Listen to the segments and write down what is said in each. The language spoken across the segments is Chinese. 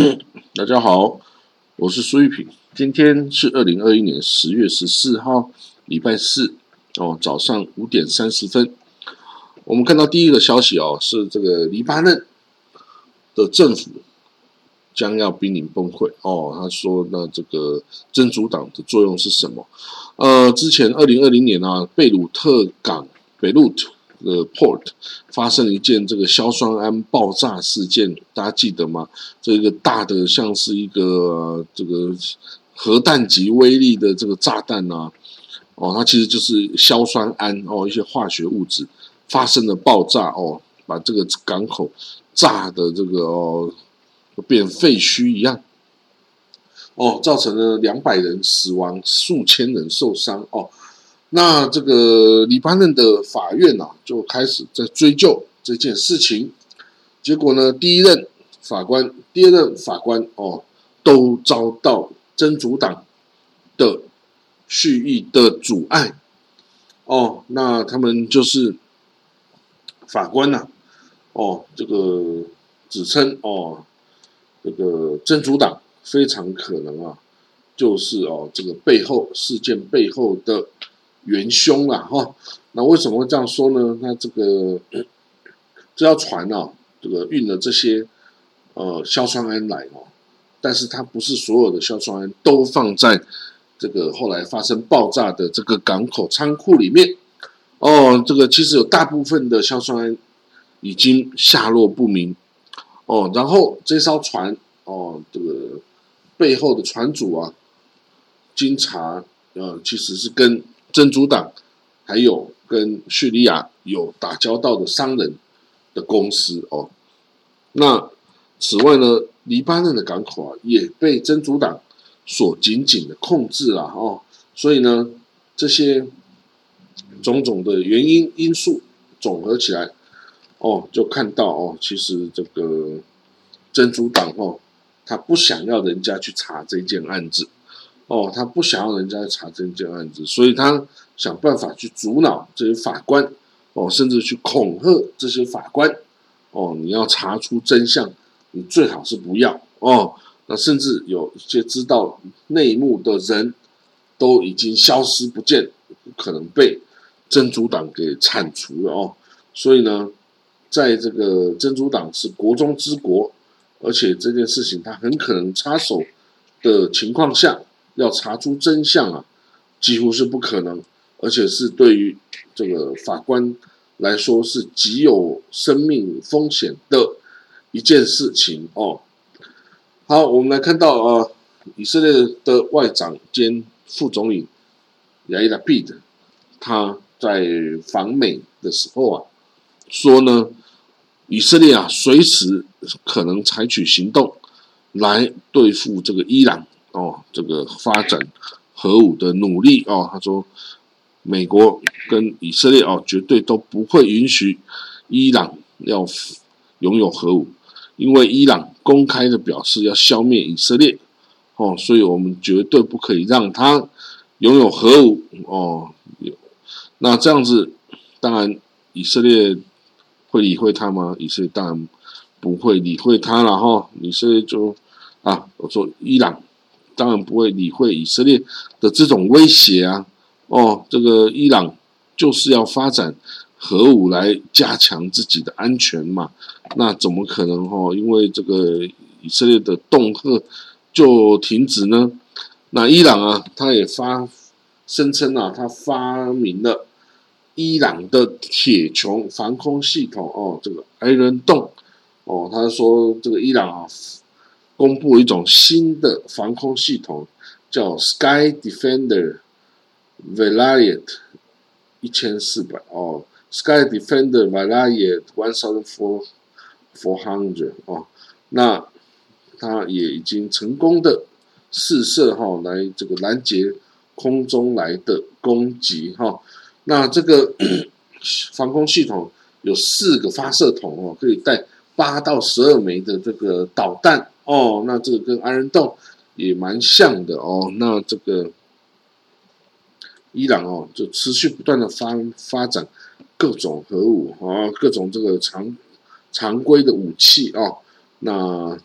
大家好，我是苏玉平。今天是二零二一年十月十四号，礼拜四哦，早上五点三十分。我们看到第一个消息哦，是这个黎巴嫩的政府将要濒临崩溃哦。他说，那这个真主党的作用是什么？呃，之前二零二零年啊，贝鲁特港贝鲁特。的 port 发生了一件这个硝酸铵爆炸事件，大家记得吗？这个大的像是一个这个核弹级威力的这个炸弹啊，哦，它其实就是硝酸铵哦，一些化学物质发生了爆炸哦，把这个港口炸的这个哦变废墟一样，哦，造成了两百人死亡，数千人受伤哦。那这个黎巴嫩的法院啊，就开始在追究这件事情。结果呢，第一任法官、第二任法官哦，都遭到真主党的蓄意的阻碍。哦，那他们就是法官呐，哦，这个指称哦，这个真主党非常可能啊，就是哦，这个背后事件背后的。元凶啊，哈，那为什么会这样说呢？那这个 这条船啊，这个运了这些呃硝酸铵来哦，但是它不是所有的硝酸铵都放在这个后来发生爆炸的这个港口仓库里面。哦，这个其实有大部分的硝酸铵已经下落不明。哦，然后这艘船哦，这个背后的船主啊，经查呃，其实是跟真主党还有跟叙利亚有打交道的商人的公司哦，那此外呢，黎巴嫩的港口啊也被真主党所紧紧的控制了哦，所以呢，这些种种的原因因素总合起来哦，就看到哦，其实这个真主党哦，他不想要人家去查这件案子。哦，他不想要人家查这件案子，所以他想办法去阻挠这些法官，哦，甚至去恐吓这些法官，哦，你要查出真相，你最好是不要哦。那甚至有一些知道内幕的人都已经消失不见，可能被真主党给铲除了哦。所以呢，在这个真主党是国中之国，而且这件事情他很可能插手的情况下。要查出真相啊，几乎是不可能，而且是对于这个法官来说是极有生命风险的一件事情哦。好，我们来看到啊，以色列的外长兼副总理亚伊拉毕的，他在访美的时候啊，说呢，以色列啊随时可能采取行动来对付这个伊朗。哦，这个发展核武的努力哦，他说，美国跟以色列哦，绝对都不会允许伊朗要拥有核武，因为伊朗公开的表示要消灭以色列哦，所以我们绝对不可以让他拥有核武哦。那这样子，当然以色列会理会他吗？以色列当然不会理会他了哈。以色列就啊，我说伊朗。当然不会理会以色列的这种威胁啊！哦，这个伊朗就是要发展核武来加强自己的安全嘛？那怎么可能哦？因为这个以色列的恫吓就停止呢？那伊朗啊，他也发声称啊，他发明了伊朗的铁穹防空系统哦，这个 Iron Dome 哦，他说这个伊朗啊。公布一种新的防空系统，叫 Sky Defender Valiant 一千四百哦，Sky Defender Valiant one thousand four four hundred 哦，那它也已经成功的试射哈，来这个拦截空中来的攻击哈。那这个 防空系统有四个发射筒哦，可以带八到十二枚的这个导弹。哦，那这个跟安人洞也蛮像的哦。那这个伊朗哦，就持续不断的发发展各种核武啊，各种这个常常规的武器哦。那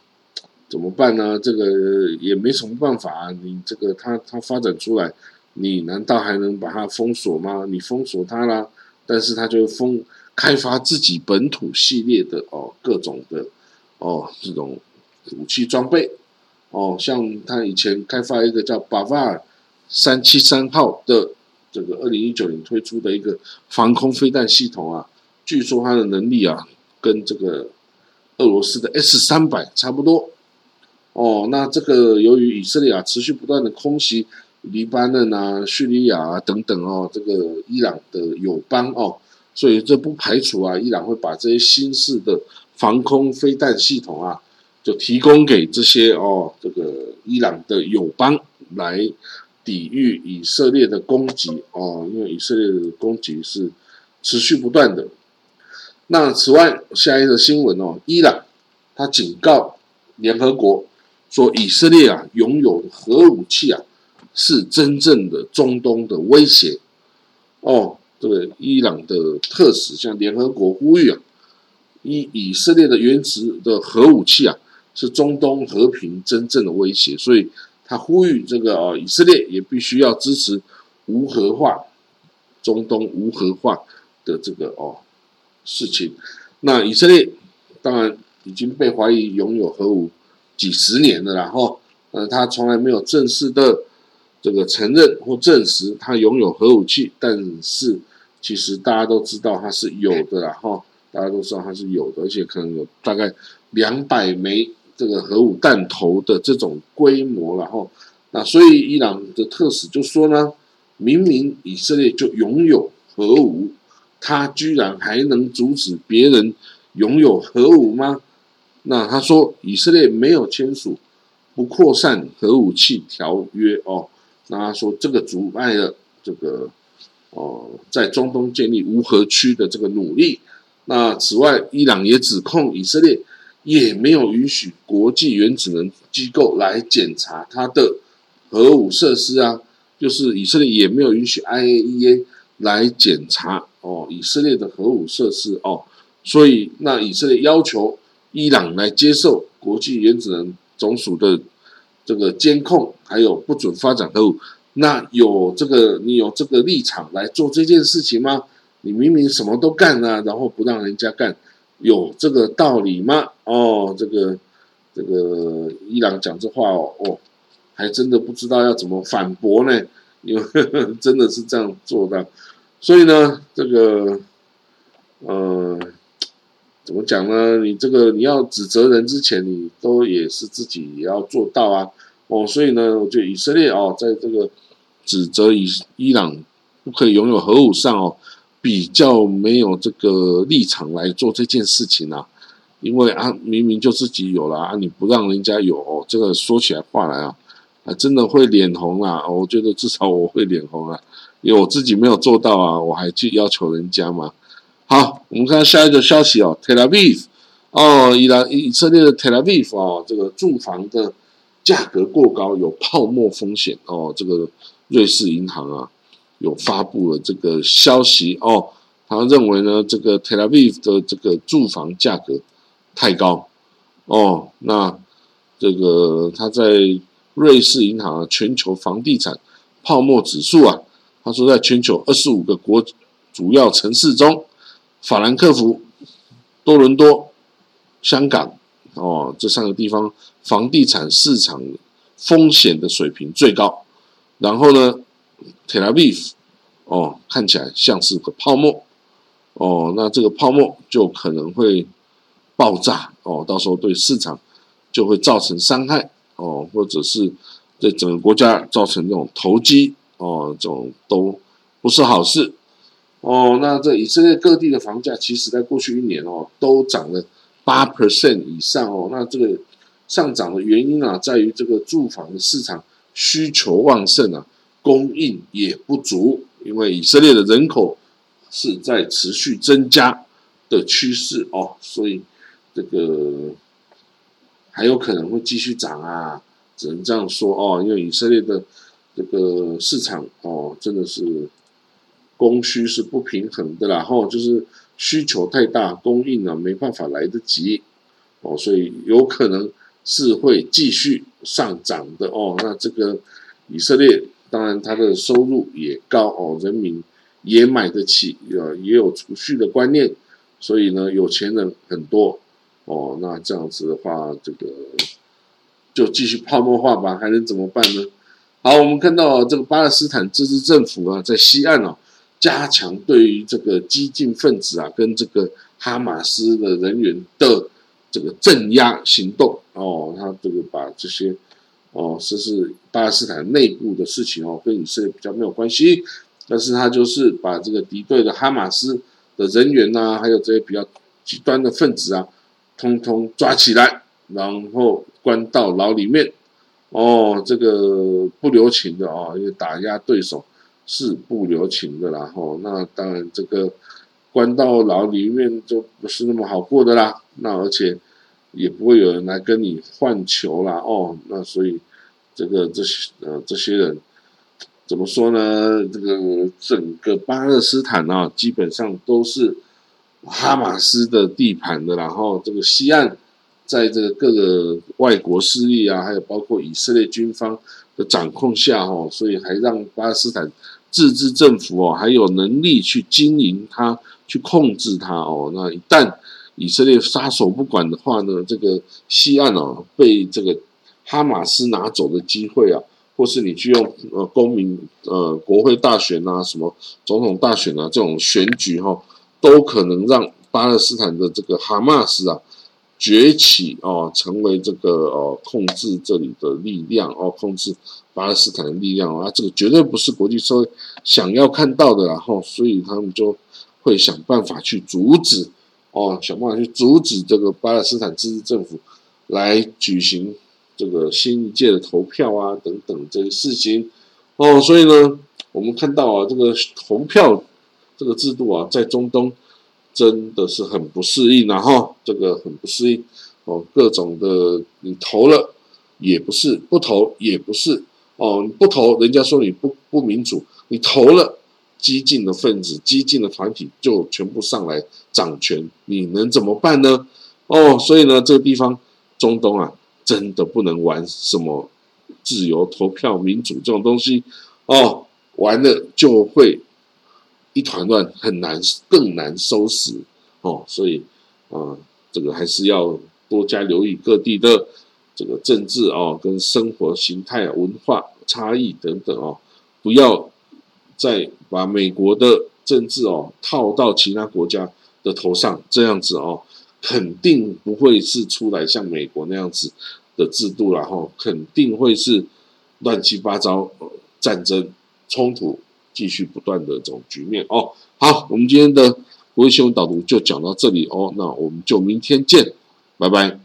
怎么办呢？这个也没什么办法啊。你这个它它发展出来，你难道还能把它封锁吗？你封锁它啦，但是它就封开发自己本土系列的哦各种的哦这种武器装备哦，像他以前开发一个叫巴瓦尔三七三号的这个二零一九年推出的一个防空飞弹系统啊，据说它的能力啊跟这个俄罗斯的 S 三百差不多。哦，那这个由于以色列啊持续不断的空袭黎巴嫩啊、叙利亚啊等等哦，这个伊朗的友邦哦，所以这不排除啊，伊朗会把这些新式的防空飞弹系统啊，就提供给这些哦，这个伊朗的友邦来抵御以色列的攻击哦，因为以色列的攻击是持续不断的。那此外，下一个新闻哦，伊朗他警告联合国。说以色列啊拥有核武器啊是真正的中东的威胁哦，这个伊朗的特使向联合国呼吁啊，以以色列的原子的核武器啊是中东和平真正的威胁，所以他呼吁这个啊以色列也必须要支持无核化中东无核化的这个哦事情。那以色列当然已经被怀疑拥有核武。几十年了，然后，呃，他从来没有正式的这个承认或证实他拥有核武器，但是其实大家都知道他是有的，然后大家都知道他是有的，而且可能有大概两百枚这个核武弹头的这种规模，然后，那所以伊朗的特使就说呢，明明以色列就拥有核武，他居然还能阻止别人拥有核武吗？那他说以色列没有签署不扩散核武器条约哦，那他说这个阻碍了这个哦在中东建立无核区的这个努力。那此外，伊朗也指控以色列也没有允许国际原子能机构来检查它的核武设施啊，就是以色列也没有允许 IAEA 来检查哦以色列的核武设施哦，所以那以色列要求。伊朗来接受国际原子能总署的这个监控，还有不准发展核武，那有这个你有这个立场来做这件事情吗？你明明什么都干了，然后不让人家干，有这个道理吗？哦，这个这个伊朗讲这话哦，哦，还真的不知道要怎么反驳呢，因为 真的是这样做的，所以呢，这个呃。怎么讲呢？你这个你要指责人之前，你都也是自己也要做到啊！哦，所以呢，我觉得以色列哦，在这个指责伊伊朗不可以拥有核武上哦，比较没有这个立场来做这件事情啊。因为啊，明明就自己有了啊，你不让人家有，这个说起来话来啊，啊，真的会脸红啊！我觉得至少我会脸红啊，因为我自己没有做到啊，我还去要求人家嘛。好，我们看下一个消息哦，Tel Aviv 哦，伊朗以色列的 Tel Aviv 哦，这个住房的价格过高，有泡沫风险哦。这个瑞士银行啊，有发布了这个消息哦，他认为呢，这个 Tel Aviv 的这个住房价格太高哦。那这个他在瑞士银行全球房地产泡沫指数啊，他说在全球二十五个国主要城市中。法兰克福、多伦多、香港，哦，这三个地方房地产市场风险的水平最高。然后呢，Tel Aviv，哦，看起来像是个泡沫，哦，那这个泡沫就可能会爆炸，哦，到时候对市场就会造成伤害，哦，或者是对整个国家造成这种投机，哦，这种都不是好事。哦，那这以色列各地的房价，其实在过去一年哦，都涨了八 percent 以上哦。那这个上涨的原因啊，在于这个住房的市场需求旺盛啊，供应也不足。因为以色列的人口是在持续增加的趋势哦，所以这个还有可能会继续涨啊，只能这样说哦。因为以色列的这个市场哦，真的是。供需是不平衡的，然后就是需求太大，供应呢没办法来得及，哦，所以有可能是会继续上涨的哦。那这个以色列当然它的收入也高哦，人民也买得起，呃，也有储蓄的观念，所以呢，有钱人很多哦。那这样子的话，这个就继续泡沫化吧，还能怎么办呢？好，我们看到这个巴勒斯坦自治政府啊，在西岸啊，加强对于这个激进分子啊，跟这个哈马斯的人员的这个镇压行动哦，他这个把这些哦，这是巴勒斯坦内部的事情哦，跟以色列比较没有关系，但是他就是把这个敌对的哈马斯的人员呐，还有这些比较极端的分子啊，通通抓起来，然后关到牢里面。哦，这个不留情的啊，因为打压对手是不留情的啦。吼，那当然这个关到牢里面就不是那么好过的啦。那而且也不会有人来跟你换球啦。哦，那所以这个这些呃这些人怎么说呢？这个整个巴勒斯坦啊，基本上都是哈马斯的地盘的。然后这个西岸。在这个各个外国势力啊，还有包括以色列军方的掌控下，哦，所以还让巴勒斯坦自治政府哦，还有能力去经营它，去控制它哦。那一旦以色列撒手不管的话呢，这个西岸哦被这个哈马斯拿走的机会啊，或是你去用呃公民呃国会大选啊，什么总统大选啊这种选举哈，都可能让巴勒斯坦的这个哈马斯啊。崛起哦，成为这个哦控制这里的力量哦，控制巴勒斯坦的力量啊，这个绝对不是国际社会想要看到的，然后所以他们就会想办法去阻止哦，想办法去阻止这个巴勒斯坦自治政府来举行这个新一届的投票啊等等这些事情哦，所以呢，我们看到啊，这个投票这个制度啊，在中东。真的是很不适应，然后这个很不适应哦，各种的你投了也不是，不投也不是哦，你不投人家说你不不民主，你投了激进的分子、激进的团体就全部上来掌权，你能怎么办呢？哦，所以呢，这个地方中东啊，真的不能玩什么自由投票、民主这种东西哦，玩了就会。一团乱，很难，更难收拾哦。所以，啊，这个还是要多加留意各地的这个政治哦，跟生活形态、文化差异等等哦，不要再把美国的政治哦套到其他国家的头上，这样子哦，肯定不会是出来像美国那样子的制度了哈，肯定会是乱七八糟战争冲突。继续不断的这种局面。哦，好，我们今天的国际新闻导读就讲到这里。哦，那我们就明天见，拜拜。